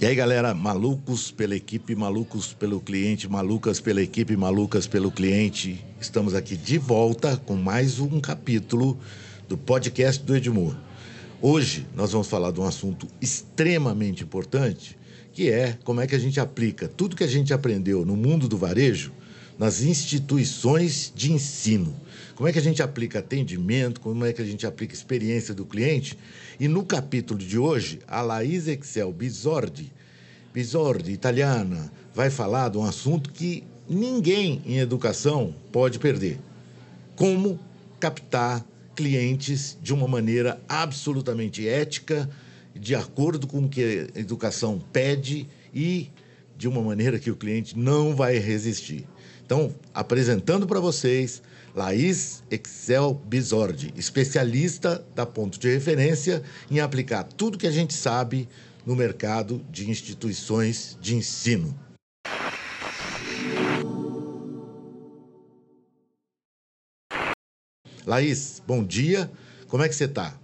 E aí, galera, malucos pela equipe, malucos pelo cliente, malucas pela equipe, malucas pelo cliente. Estamos aqui de volta com mais um capítulo do podcast do Edmur. Hoje nós vamos falar de um assunto extremamente importante, que é como é que a gente aplica tudo que a gente aprendeu no mundo do varejo nas instituições de ensino. Como é que a gente aplica atendimento, como é que a gente aplica experiência do cliente. E no capítulo de hoje, a Laís Excel Bisordi, Bisordi, italiana, vai falar de um assunto que ninguém em educação pode perder. Como captar clientes de uma maneira absolutamente ética, de acordo com o que a educação pede e de uma maneira que o cliente não vai resistir. Então, apresentando para vocês Laís Excel Bisordi, especialista da ponto de referência em aplicar tudo que a gente sabe no mercado de instituições de ensino. Laís, bom dia. Como é que você está?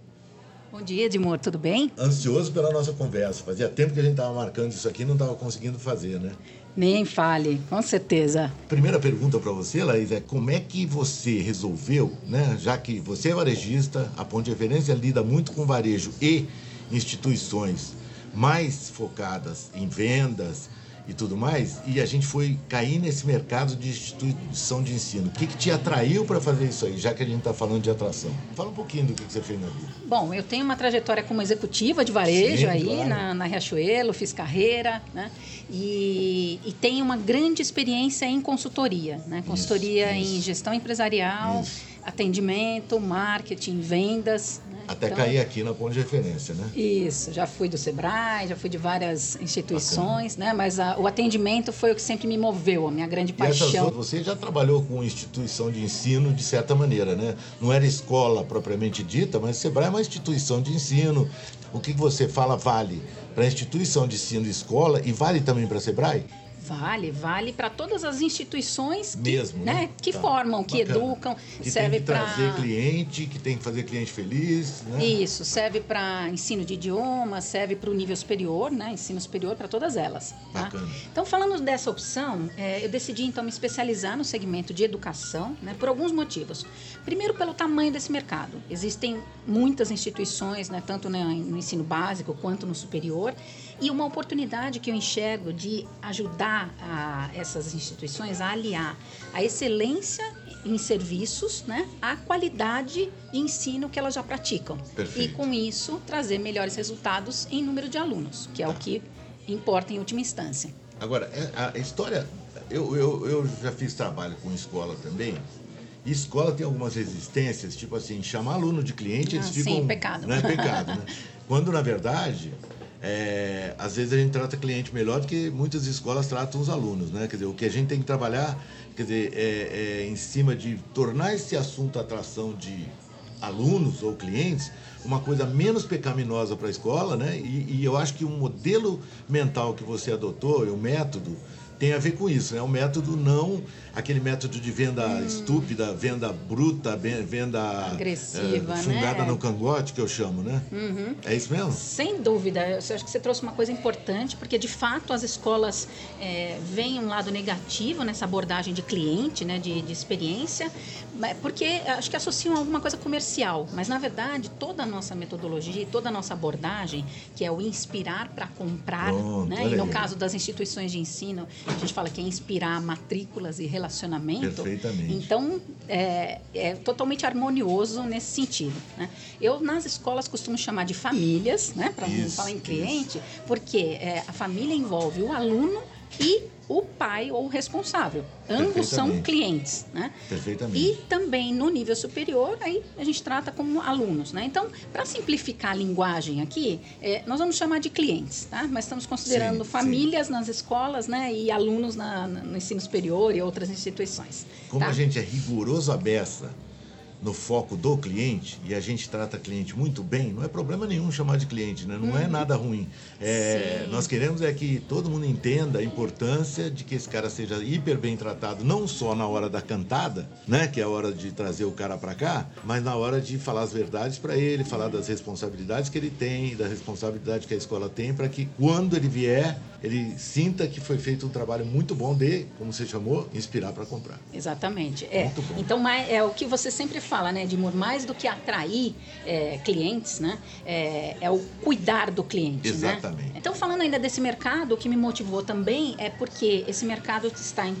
Bom dia, Edmur, tudo bem? Ansioso pela nossa conversa. Fazia tempo que a gente estava marcando isso aqui e não estava conseguindo fazer, né? Nem fale, com certeza. Primeira pergunta para você, Laís, é como é que você resolveu, né? Já que você é varejista, a Ponte de Referência lida muito com varejo e instituições mais focadas em vendas e tudo mais, e a gente foi cair nesse mercado de instituição de ensino. O que, que te atraiu para fazer isso aí, já que a gente está falando de atração? Fala um pouquinho do que, que, você fez na vida. Bom, eu tenho uma trajetória como executiva de varejo Sim, aí claro. na, na Riachuelo, fiz carreira, né? E, e tenho uma grande experiência em consultoria, né? Consultoria isso, isso. em gestão empresarial, isso. atendimento, marketing, vendas, até então, cair aqui na ponte de referência, né? Isso, já fui do Sebrae, já fui de várias instituições, Bacana. né? Mas a, o atendimento foi o que sempre me moveu, a minha grande paixão. E essas, você já trabalhou com instituição de ensino de certa maneira, né? Não era escola propriamente dita, mas o Sebrae é uma instituição de ensino. O que você fala vale para instituição de ensino de escola e vale também para a Sebrae? Vale, vale para todas as instituições que, Mesmo, né? né? que tá. formam, que Bacana. educam, que serve para trazer cliente, que tem que fazer cliente feliz, né? Isso, serve para ensino de idioma, serve para o nível superior, né? Ensino superior para todas elas. Tá? Então, falando dessa opção, é, eu decidi então me especializar no segmento de educação, né? Por alguns motivos. Primeiro, pelo tamanho desse mercado. Existem muitas instituições, né? Tanto no ensino básico quanto no superior e uma oportunidade que eu enxergo de ajudar a, essas instituições a aliar a excelência em serviços, né, à qualidade de ensino que elas já praticam. Perfeito. E com isso trazer melhores resultados em número de alunos, que é tá. o que importa em última instância. Agora, é, a história, eu, eu, eu já fiz trabalho com escola também. E escola tem algumas resistências, tipo assim, chamar aluno de cliente, eles ah, ficam. Sim, pecado. Não é pecado, né? Quando, na verdade, é, às vezes a gente trata cliente melhor do que muitas escolas tratam os alunos, né? Quer dizer, o que a gente tem que trabalhar, quer dizer, é, é em cima de tornar esse assunto atração de alunos ou clientes uma coisa menos pecaminosa para a escola, né? E, e eu acho que um modelo mental que você adotou, o um método, tem a ver com isso, né? Um método não aquele método de venda hum. estúpida, venda bruta, venda agressiva, é, fungada né? no cangote que eu chamo, né? Uhum. É isso mesmo? Sem dúvida. Eu acho que você trouxe uma coisa importante, porque de fato as escolas é, veem um lado negativo nessa abordagem de cliente, né, de, de experiência, porque acho que associam a alguma coisa comercial, mas na verdade toda a nossa metodologia, toda a nossa abordagem, que é o inspirar para comprar, Pronto, né? E no caso das instituições de ensino, a gente fala que é inspirar matrículas e relacionamento. Perfeitamente. Então, é, é totalmente harmonioso nesse sentido. Né? Eu, nas escolas, costumo chamar de famílias, né? para não falar em cliente, isso. porque é, a família envolve o aluno e o pai ou o responsável. Ambos são clientes, né? Perfeitamente. E também no nível superior, aí a gente trata como alunos, né? Então, para simplificar a linguagem aqui, é, nós vamos chamar de clientes, tá? Mas estamos considerando sim, famílias sim. nas escolas, né? E alunos na, no ensino superior e outras instituições. Como tá? a gente é rigoroso a beça no foco do cliente e a gente trata cliente muito bem, não é problema nenhum chamar de cliente, né? não é uhum. nada ruim. É, nós queremos é que todo mundo entenda a importância de que esse cara seja hiper bem tratado, não só na hora da cantada, né, que é a hora de trazer o cara para cá, mas na hora de falar as verdades para ele, falar das responsabilidades que ele tem, da responsabilidade que a escola tem, para que quando ele vier, ele sinta que foi feito um trabalho muito bom de, como você chamou, inspirar para comprar. Exatamente. É. Então, é o que você sempre fala, né, Edmur? Mais do que atrair é, clientes, né, é, é, o cuidar do cliente. Né? Exatamente. Né? Então, falando ainda desse mercado, o que me motivou também é porque esse mercado está em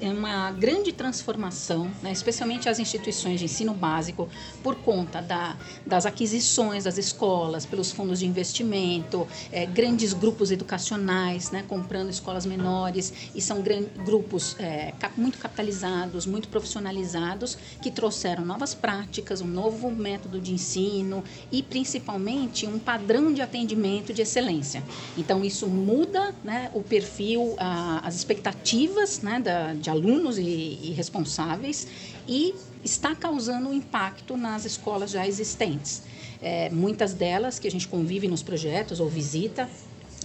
uma grande transformação, né, especialmente as instituições de ensino básico, por conta da, das aquisições das escolas, pelos fundos de investimento, é, grandes grupos educacionais né, comprando escolas menores, e são grupos é, muito capitalizados, muito profissionalizados, que trouxeram novas práticas, um novo método de ensino e, principalmente, um padrão de atendimento de excelência. Então, isso muda né, o perfil, a, as expectativas né, da, de alunos e, e responsáveis e está causando um impacto nas escolas já existentes. É, muitas delas que a gente convive nos projetos ou visita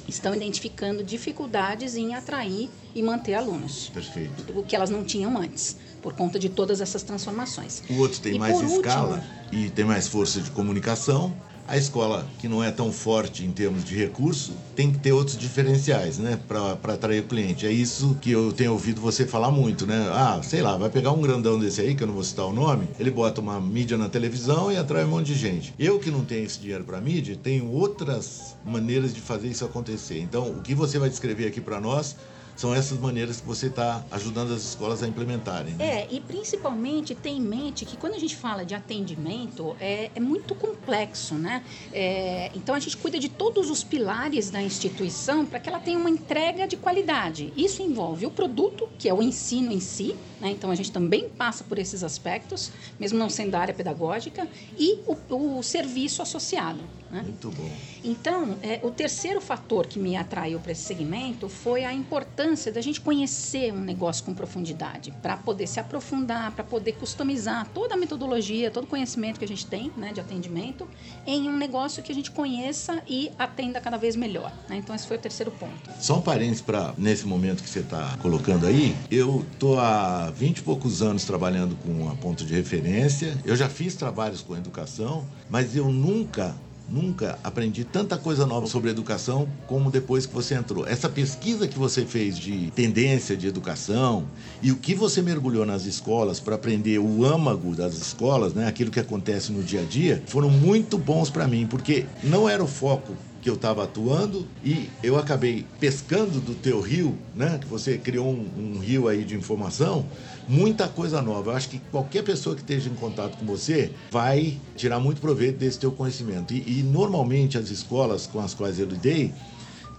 estão identificando dificuldades em atrair e manter alunos. Perfeito. O que elas não tinham antes, por conta de todas essas transformações. O outro tem e mais escala último, e tem mais força de comunicação a escola, que não é tão forte em termos de recurso, tem que ter outros diferenciais, né, para atrair o cliente. É isso que eu tenho ouvido você falar muito, né? Ah, sei lá, vai pegar um grandão desse aí, que eu não vou citar o nome, ele bota uma mídia na televisão e atrai um monte de gente. Eu que não tenho esse dinheiro para mídia, tenho outras maneiras de fazer isso acontecer. Então, o que você vai descrever aqui para nós são essas maneiras que você está ajudando as escolas a implementarem. Né? É, e principalmente tem em mente que quando a gente fala de atendimento, é, é muito complexo, né? É, então a gente cuida de todos os pilares da instituição para que ela tenha uma entrega de qualidade. Isso envolve o produto, que é o ensino em si, né? Então, a gente também passa por esses aspectos, mesmo não sendo da área pedagógica, e o, o serviço associado. Né? Muito bom. Então, é, o terceiro fator que me atraiu para esse segmento foi a importância da gente conhecer um negócio com profundidade, para poder se aprofundar, para poder customizar toda a metodologia, todo o conhecimento que a gente tem né, de atendimento em um negócio que a gente conheça e atenda cada vez melhor. Né? Então, esse foi o terceiro ponto. Só um parênteses para, nesse momento que você está colocando aí, eu estou há 20 e poucos anos trabalhando com a ponto de referência. Eu já fiz trabalhos com educação, mas eu nunca nunca aprendi tanta coisa nova sobre educação como depois que você entrou. Essa pesquisa que você fez de tendência de educação e o que você mergulhou nas escolas para aprender o âmago das escolas, né, aquilo que acontece no dia a dia, foram muito bons para mim, porque não era o foco que eu estava atuando e eu acabei pescando do teu rio, né? Que você criou um, um, rio aí de informação, muita coisa nova. Eu acho que qualquer pessoa que esteja em contato com você vai tirar muito proveito desse teu conhecimento. E, e normalmente as escolas com as quais eu lidei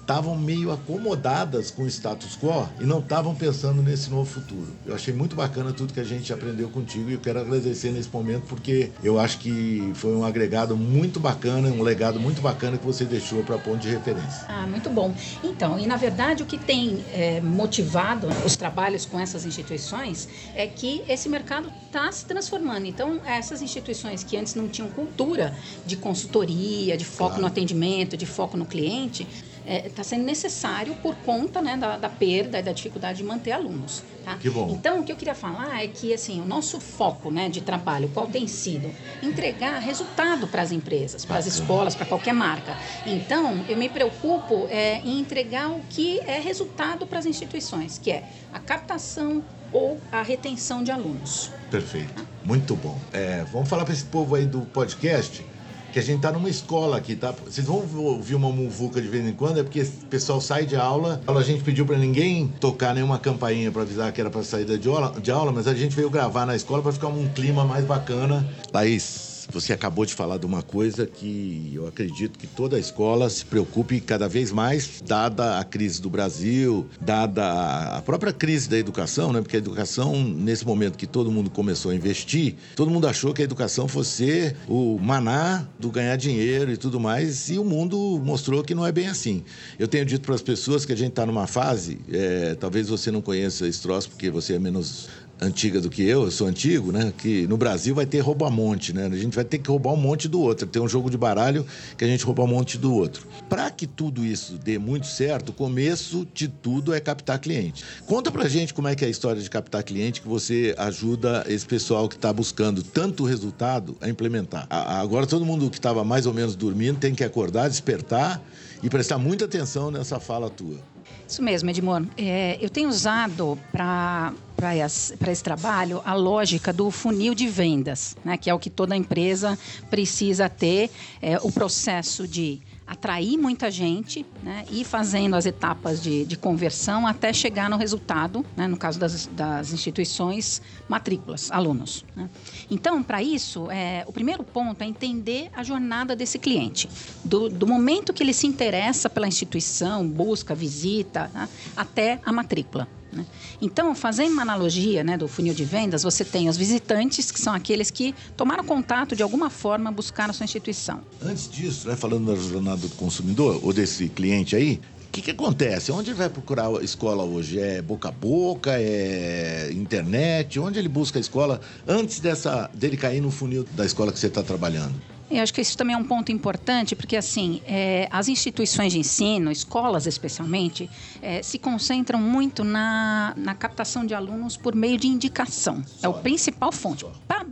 estavam meio acomodadas com o status quo e não estavam pensando nesse novo futuro. Eu achei muito bacana tudo que a gente aprendeu contigo e eu quero agradecer nesse momento porque eu acho que foi um agregado muito bacana, um legado muito bacana que você deixou para ponto de referência. Ah, muito bom. Então, e na verdade o que tem é, motivado os trabalhos com essas instituições é que esse mercado está se transformando. Então, essas instituições que antes não tinham cultura de consultoria, de foco claro. no atendimento, de foco no cliente, está é, tá sendo necessário por conta né, da, da, perda e da dificuldade de manter alunos. Tá? Que bom. Então, o que eu queria falar é que assim, o nosso foco né, de trabalho, qual tem sido? Entregar resultado para as empresas, para as escolas, para qualquer marca. Então, eu me preocupo é, em entregar o que é resultado para as instituições, que é a captação ou a retenção de alunos. Perfeito. Tá? Muito bom. É, vamos falar para esse povo aí do podcast que a gente está numa escola aqui, tá? Vocês vão ouvir uma muvuca de vez em quando, é porque o pessoal sai de aula. A gente pediu para ninguém tocar nenhuma campainha para avisar que era para saída de aula, de aula, mas a gente veio gravar na escola para ficar um clima mais bacana. Laís, você acabou de falar de uma coisa que eu acredito que toda a escola se preocupe cada vez mais, dada a crise do Brasil, dada a própria crise da educação, né? Porque a educação, nesse momento que todo mundo começou a investir, todo mundo achou que a educação fosse o maná do ganhar dinheiro e tudo mais, e o mundo mostrou que não é bem assim. Eu tenho dito para as pessoas que a gente está numa fase, é, talvez você não conheça esse troço porque você é menos antiga do que eu, eu sou antigo, né? Que no Brasil vai ter rouba-monte, né? A gente vai ter que roubar um monte do outro. Tem um jogo de baralho que a gente rouba um monte do outro. Para que tudo isso dê muito certo, o começo de tudo é captar cliente. Conta pra gente como é que é a história de captar cliente que você ajuda esse pessoal que está buscando tanto resultado a implementar. Agora todo mundo que estava mais ou menos dormindo tem que acordar, despertar e prestar muita atenção nessa fala tua. Isso mesmo, Edmond. É, eu tenho usado para esse trabalho a lógica do funil de vendas, né, que é o que toda empresa precisa ter, é, o processo de atrair muita gente né, e fazendo as etapas de, de conversão até chegar no resultado, né, no caso das, das instituições, matrículas, alunos. Né. Então, para isso, é, o primeiro ponto é entender a jornada desse cliente, do, do momento que ele se interessa pela instituição, busca, visita, né, até a matrícula. Né? Então, fazendo uma analogia né, do funil de vendas, você tem os visitantes, que são aqueles que tomaram contato de alguma forma, buscaram a sua instituição. Antes disso, né, falando da jornada do consumidor, ou desse cliente aí, o que, que acontece? Onde ele vai procurar a escola hoje? É boca a boca? É internet? Onde ele busca a escola antes dessa, dele cair no funil da escola que você está trabalhando? Eu acho que isso também é um ponto importante, porque assim, é, as instituições de ensino, escolas especialmente, é, se concentram muito na, na captação de alunos por meio de indicação. É o principal fonte.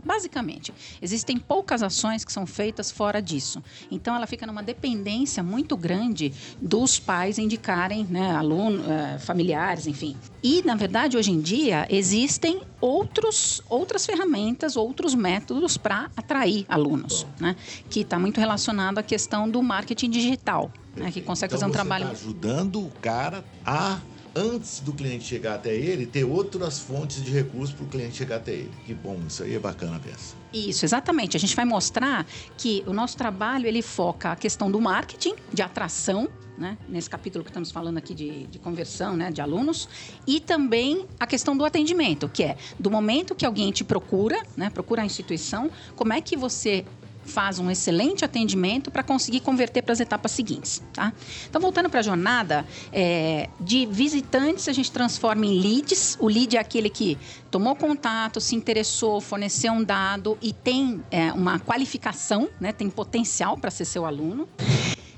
basicamente, existem poucas ações que são feitas fora disso. Então, ela fica numa dependência muito grande dos pais indicarem né, alunos, é, familiares, enfim. E, na verdade, hoje em dia, existem outros, outras ferramentas, outros métodos para atrair alunos, né? Que está muito relacionado à questão do marketing digital, né? que consegue então fazer um trabalho. Tá ajudando o cara a antes do cliente chegar até ele, ter outras fontes de recursos para o cliente chegar até ele. Que bom, isso aí é bacana a peça. Isso, exatamente. A gente vai mostrar que o nosso trabalho ele foca a questão do marketing, de atração, né? nesse capítulo que estamos falando aqui de, de conversão né? de alunos, e também a questão do atendimento, que é do momento que alguém te procura, né? procura a instituição, como é que você faz um excelente atendimento para conseguir converter para as etapas seguintes. Tá? Então, voltando para a jornada, é, de visitantes a gente transforma em leads. O lead é aquele que tomou contato, se interessou, forneceu um dado e tem é, uma qualificação, né, tem potencial para ser seu aluno.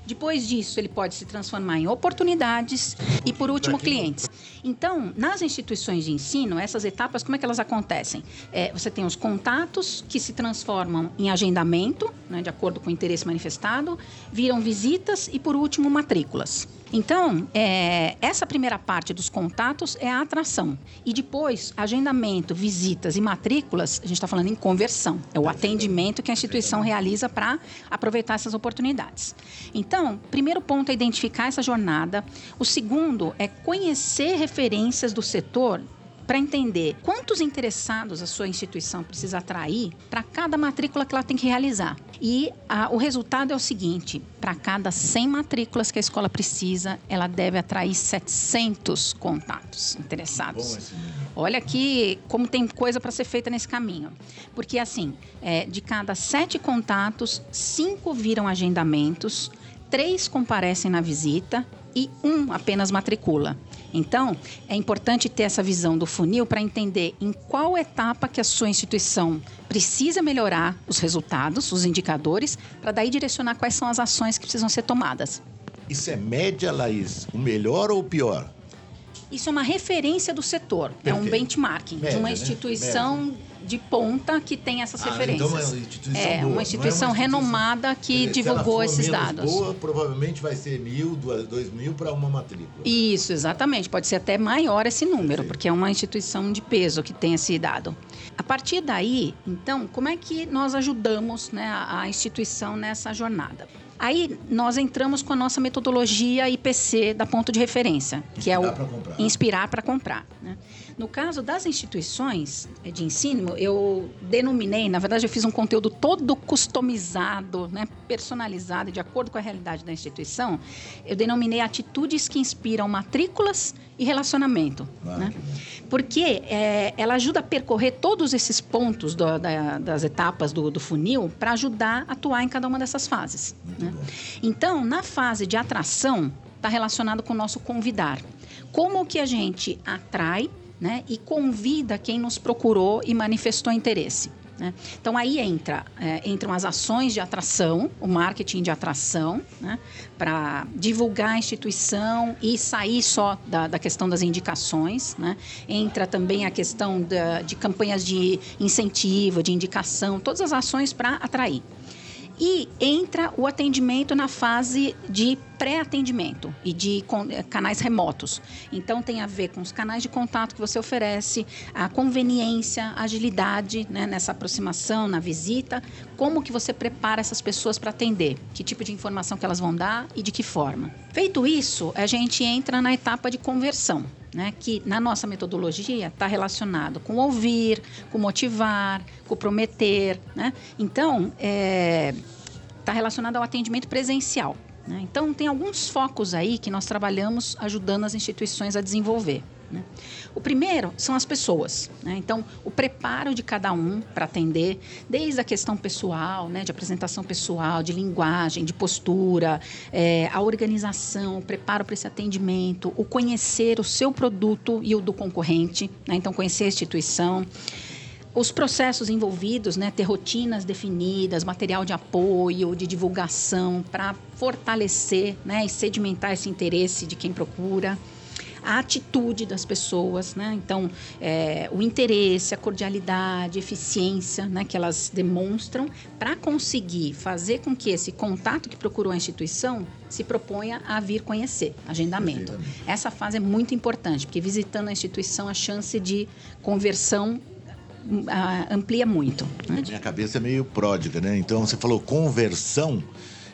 Depois disso, ele pode se transformar em oportunidades e, por último, clientes. Então, nas instituições de ensino, essas etapas, como é que elas acontecem? É, você tem os contatos que se transformam em agendamento, né, de acordo com o interesse manifestado, viram visitas e, por último, matrículas. Então, é, essa primeira parte dos contatos é a atração. E depois, agendamento, visitas e matrículas, a gente está falando em conversão. É o atendimento que a instituição realiza para aproveitar essas oportunidades. Então, primeiro ponto é identificar essa jornada. O segundo é conhecer referências do setor para entender quantos interessados a sua instituição precisa atrair para cada matrícula que ela tem que realizar. E a, o resultado é o seguinte: para cada 100 matrículas que a escola precisa, ela deve atrair 700 contatos interessados. Olha aqui como tem coisa para ser feita nesse caminho. Porque, assim, é, de cada sete contatos, cinco viram agendamentos, três comparecem na visita e um apenas matricula. Então, é importante ter essa visão do funil para entender em qual etapa que a sua instituição precisa melhorar os resultados, os indicadores, para daí direcionar quais são as ações que precisam ser tomadas. Isso é média, Laís? O melhor ou o pior? Isso é uma referência do setor, Perfeito. é um benchmarking média, de uma né? instituição né? De ponta que tem essas ah, referências. Então é uma instituição, é, boa. Uma instituição, é uma instituição renomada que divulgou esses dados. Boa, provavelmente vai ser mil, dois mil para uma matrícula. Isso, exatamente. Pode ser até maior esse número, Perfeito. porque é uma instituição de peso que tem esse dado. A partir daí, então, como é que nós ajudamos né, a instituição nessa jornada? Aí nós entramos com a nossa metodologia IPC da ponto de referência, que é o pra inspirar para comprar. Né? No caso das instituições de ensino, eu denominei, na verdade, eu fiz um conteúdo todo customizado, né, personalizado, de acordo com a realidade da instituição. Eu denominei atitudes que inspiram matrículas e relacionamento. Ah, né? Porque é, ela ajuda a percorrer todos esses pontos do, da, das etapas do, do funil para ajudar a atuar em cada uma dessas fases. Né? Então, na fase de atração, está relacionado com o nosso convidar. Como que a gente atrai né, e convida quem nos procurou e manifestou interesse. Né? Então aí entra, é, entram as ações de atração, o marketing de atração, né? para divulgar a instituição e sair só da, da questão das indicações. Né? Entra também a questão da, de campanhas de incentivo, de indicação, todas as ações para atrair. E entra o atendimento na fase de pré-atendimento e de eh, canais remotos. Então tem a ver com os canais de contato que você oferece, a conveniência, a agilidade né, nessa aproximação, na visita, como que você prepara essas pessoas para atender, que tipo de informação que elas vão dar e de que forma. Feito isso, a gente entra na etapa de conversão. Né, que na nossa metodologia está relacionado com ouvir, com motivar, com prometer. Né? Então, está é, tá relacionado ao atendimento presencial. Né? Então, tem alguns focos aí que nós trabalhamos ajudando as instituições a desenvolver. Né? O primeiro são as pessoas. Né? Então, o preparo de cada um para atender, desde a questão pessoal, né? de apresentação pessoal, de linguagem, de postura, é, a organização, o preparo para esse atendimento, o conhecer o seu produto e o do concorrente. Né? Então, conhecer a instituição os processos envolvidos, né, ter rotinas definidas, material de apoio, de divulgação para fortalecer né, e sedimentar esse interesse de quem procura a atitude das pessoas, né? Então, é, o interesse, a cordialidade, a eficiência, né, que elas demonstram para conseguir fazer com que esse contato que procurou a instituição se proponha a vir conhecer, agendamento. Essa fase é muito importante, porque visitando a instituição a chance de conversão amplia muito. Né? Minha cabeça é meio pródiga, né? Então você falou conversão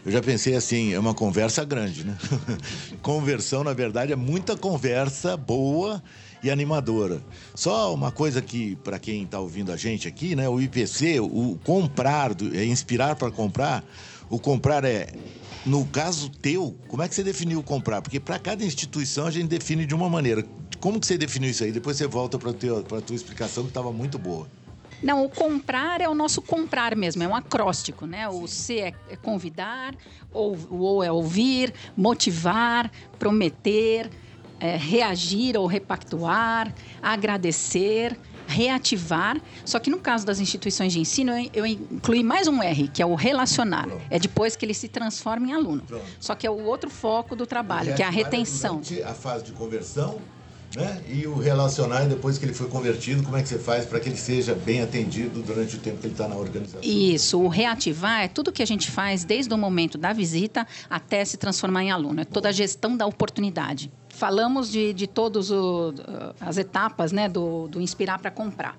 eu já pensei assim, é uma conversa grande, né? Conversão, na verdade, é muita conversa boa e animadora. Só uma coisa que, para quem está ouvindo a gente aqui, né? O IPC, o comprar, é inspirar para comprar. O comprar é no caso teu, como é que você definiu comprar? Porque para cada instituição a gente define de uma maneira. Como que você definiu isso aí? Depois você volta para a tua explicação que estava muito boa. Não, o comprar é o nosso comprar mesmo, é um acróstico, né? O C é, é convidar, ou, o O é ouvir, motivar, prometer, é, reagir ou repactuar, agradecer, reativar. Só que no caso das instituições de ensino, eu, incluí mais um R, que é o relacionar. Pronto. É depois que ele se transforma em aluno. Pronto. Só que é o outro foco do trabalho, que é a retenção. A fase de conversão né? E o relacionar depois que ele foi convertido, como é que você faz para que ele seja bem atendido durante o tempo que ele está na organização? Isso, o reativar é tudo que a gente faz desde o momento da visita até se transformar em aluno. É toda a gestão da oportunidade. Falamos de, de todas as etapas né, do, do inspirar para comprar.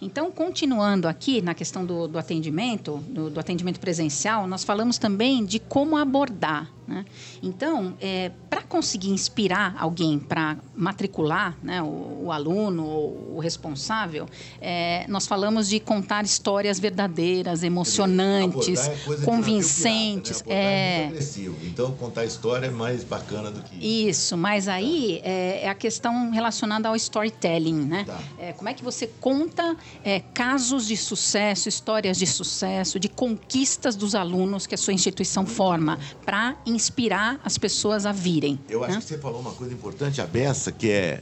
Então, continuando aqui na questão do, do atendimento, do, do, atendimento presencial, nós falamos também de como abordar. Né? Então, é, para conseguir inspirar alguém para matricular né, o, o, aluno ou o responsável, é, nós falamos de contar histórias verdadeiras, emocionantes, é convincentes. Pirata, né? é... agressivo. Então, contar história é mais bacana do que isso. mas aí é, é a questão relacionada ao storytelling. Né? Tá. É, como é que você conta é, casos de sucesso, histórias de sucesso, de conquistas dos alunos que a sua instituição forma, para inspirar as pessoas a virem. Eu acho né? que você falou uma coisa importante, a Bessa, que é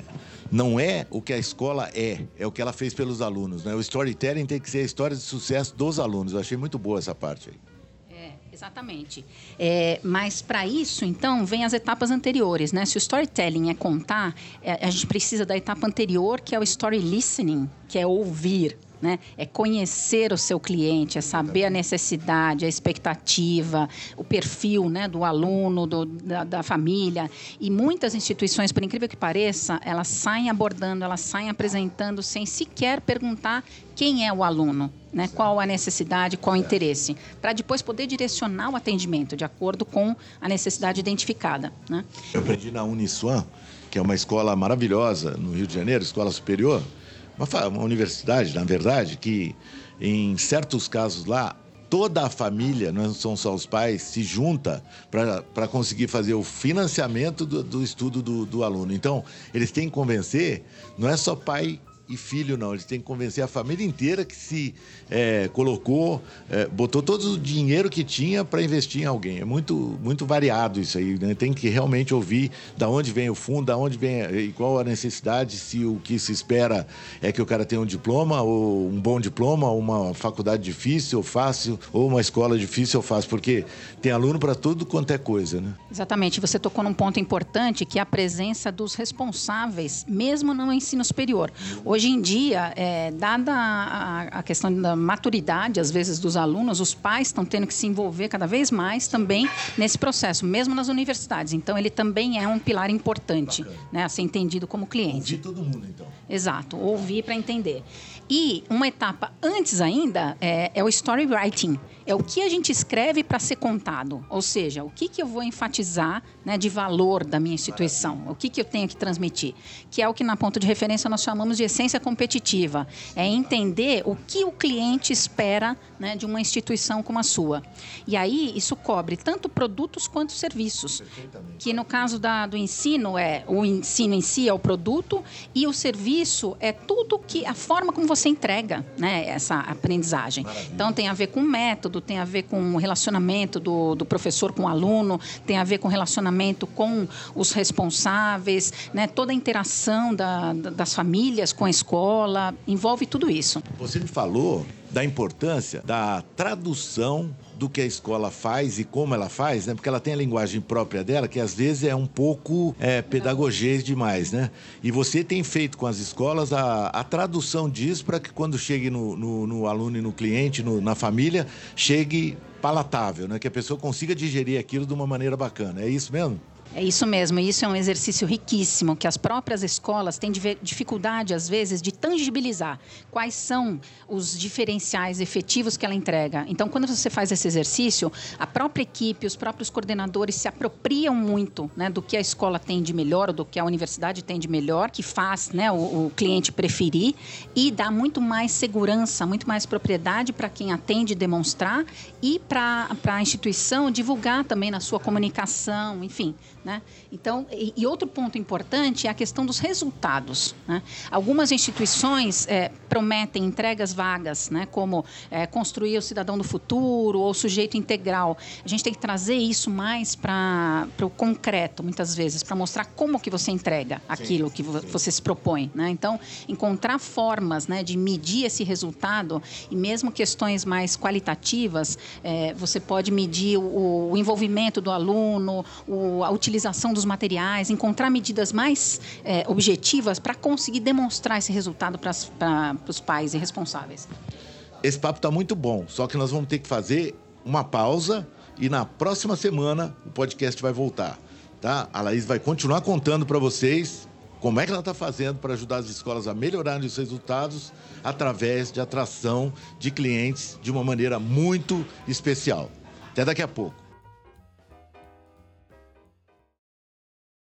não é o que a escola é, é o que ela fez pelos alunos. Né? O storytelling tem que ser a história de sucesso dos alunos. Eu achei muito boa essa parte aí. Exatamente. É, mas para isso, então, vem as etapas anteriores, né? Se o storytelling é contar, é, a gente precisa da etapa anterior, que é o story listening, que é ouvir. Né? É conhecer o seu cliente, é saber a necessidade, a expectativa, o perfil né, do aluno, do, da, da, família. E muitas instituições, por incrível que pareça, elas saem abordando, elas saem apresentando sem sequer perguntar quem é o aluno, né? qual a necessidade, qual o interesse, para depois poder direcionar o atendimento de acordo com a necessidade identificada. Né? Eu aprendi na Uniswan, que é uma escola maravilhosa no Rio de Janeiro, escola superior uma, uma universidade, na verdade, que em certos casos lá toda a família, não são só os pais, se junta para conseguir fazer o financiamento do, do estudo do, do, aluno. Então, eles têm que convencer, não é só pai e filho, não. Eles têm que convencer a família inteira que se é, colocou, é, botou todo o dinheiro que tinha para investir em alguém. É muito, muito variado isso aí. Né? Tem que realmente ouvir da onde vem o fundo, da onde vem e qual a necessidade, se o que se espera é que o cara tenha um diploma, ou um bom diploma, ou uma faculdade difícil ou fácil, ou uma escola difícil ou fácil, porque tem aluno para tudo quanto é coisa, né? Exatamente. Você tocou num ponto importante que é a presença dos responsáveis, mesmo no ensino superior. Hoje em dia, é, dada a, a, questão da maturidade, às vezes, dos alunos, os pais estão tendo que se envolver cada vez mais também nesse processo, mesmo nas universidades. Então, ele também é um pilar importante né, a ser entendido como cliente. Ouvir todo mundo, então. Exato, ouvir para entender. E uma etapa antes ainda é, é o story writing é o que a gente escreve para ser contado. Ou seja, o que, que eu vou enfatizar né, de valor da minha instituição, o que, que eu tenho que transmitir. Que é o que na ponto de referência nós chamamos de essência competitiva. É entender o que o cliente espera né, de uma instituição como a sua. E aí isso cobre tanto produtos quanto serviços. Que no caso da, do ensino é o ensino em si é o produto e o serviço é tudo que a forma como você entrega né, essa aprendizagem. Maravilha. Então tem a ver com método tem a ver com o relacionamento do, do professor com o aluno, tem a ver com o relacionamento com os responsáveis, né? toda a interação da, das famílias com a escola, envolve tudo isso. Você me falou da importância da tradução do que a escola faz e como ela faz, né? Porque ela tem a linguagem própria dela, que às vezes é um pouco é, pedagogês demais, né? E você tem feito com as escolas a, a tradução disso para que quando chegue no, no, no, aluno e no cliente, no, na família, chegue palatável, né? Que a pessoa consiga digerir aquilo de uma maneira bacana. É isso mesmo? É isso mesmo, isso é um exercício riquíssimo que as próprias escolas têm dificuldade, às vezes, de tangibilizar quais são os diferenciais efetivos que ela entrega. Então, quando você faz esse exercício, a própria equipe, os próprios coordenadores se apropriam muito né, do que a escola tem de melhor, ou do que a universidade tem de melhor, que faz né, o, o cliente preferir, e dá muito mais segurança, muito mais propriedade para quem atende demonstrar e para a instituição divulgar também na sua comunicação, enfim. Né? Então, e, e, outro ponto importante é a questão dos resultados. Né? Algumas instituições é, prometem entregas vagas, né? como é, construir o cidadão do futuro ou sujeito integral. A gente tem que trazer isso mais para o concreto, muitas vezes, para mostrar como que você entrega aquilo sim, que sim. você se propõe. Né? Então, encontrar formas né, de medir esse resultado e mesmo questões mais qualitativas, é, você pode medir o, o envolvimento do aluno, o, a utilização utilização dos materiais, encontrar medidas mais é, objetivas para conseguir demonstrar esse resultado para os pais e responsáveis. Esse papo está muito bom, só que nós vamos ter que fazer uma pausa e na próxima semana o podcast vai voltar. Tá? A Laís vai continuar contando para vocês como é que ela está fazendo para ajudar as escolas a melhorarem os resultados através de atração de clientes de uma maneira muito especial. Até daqui a pouco.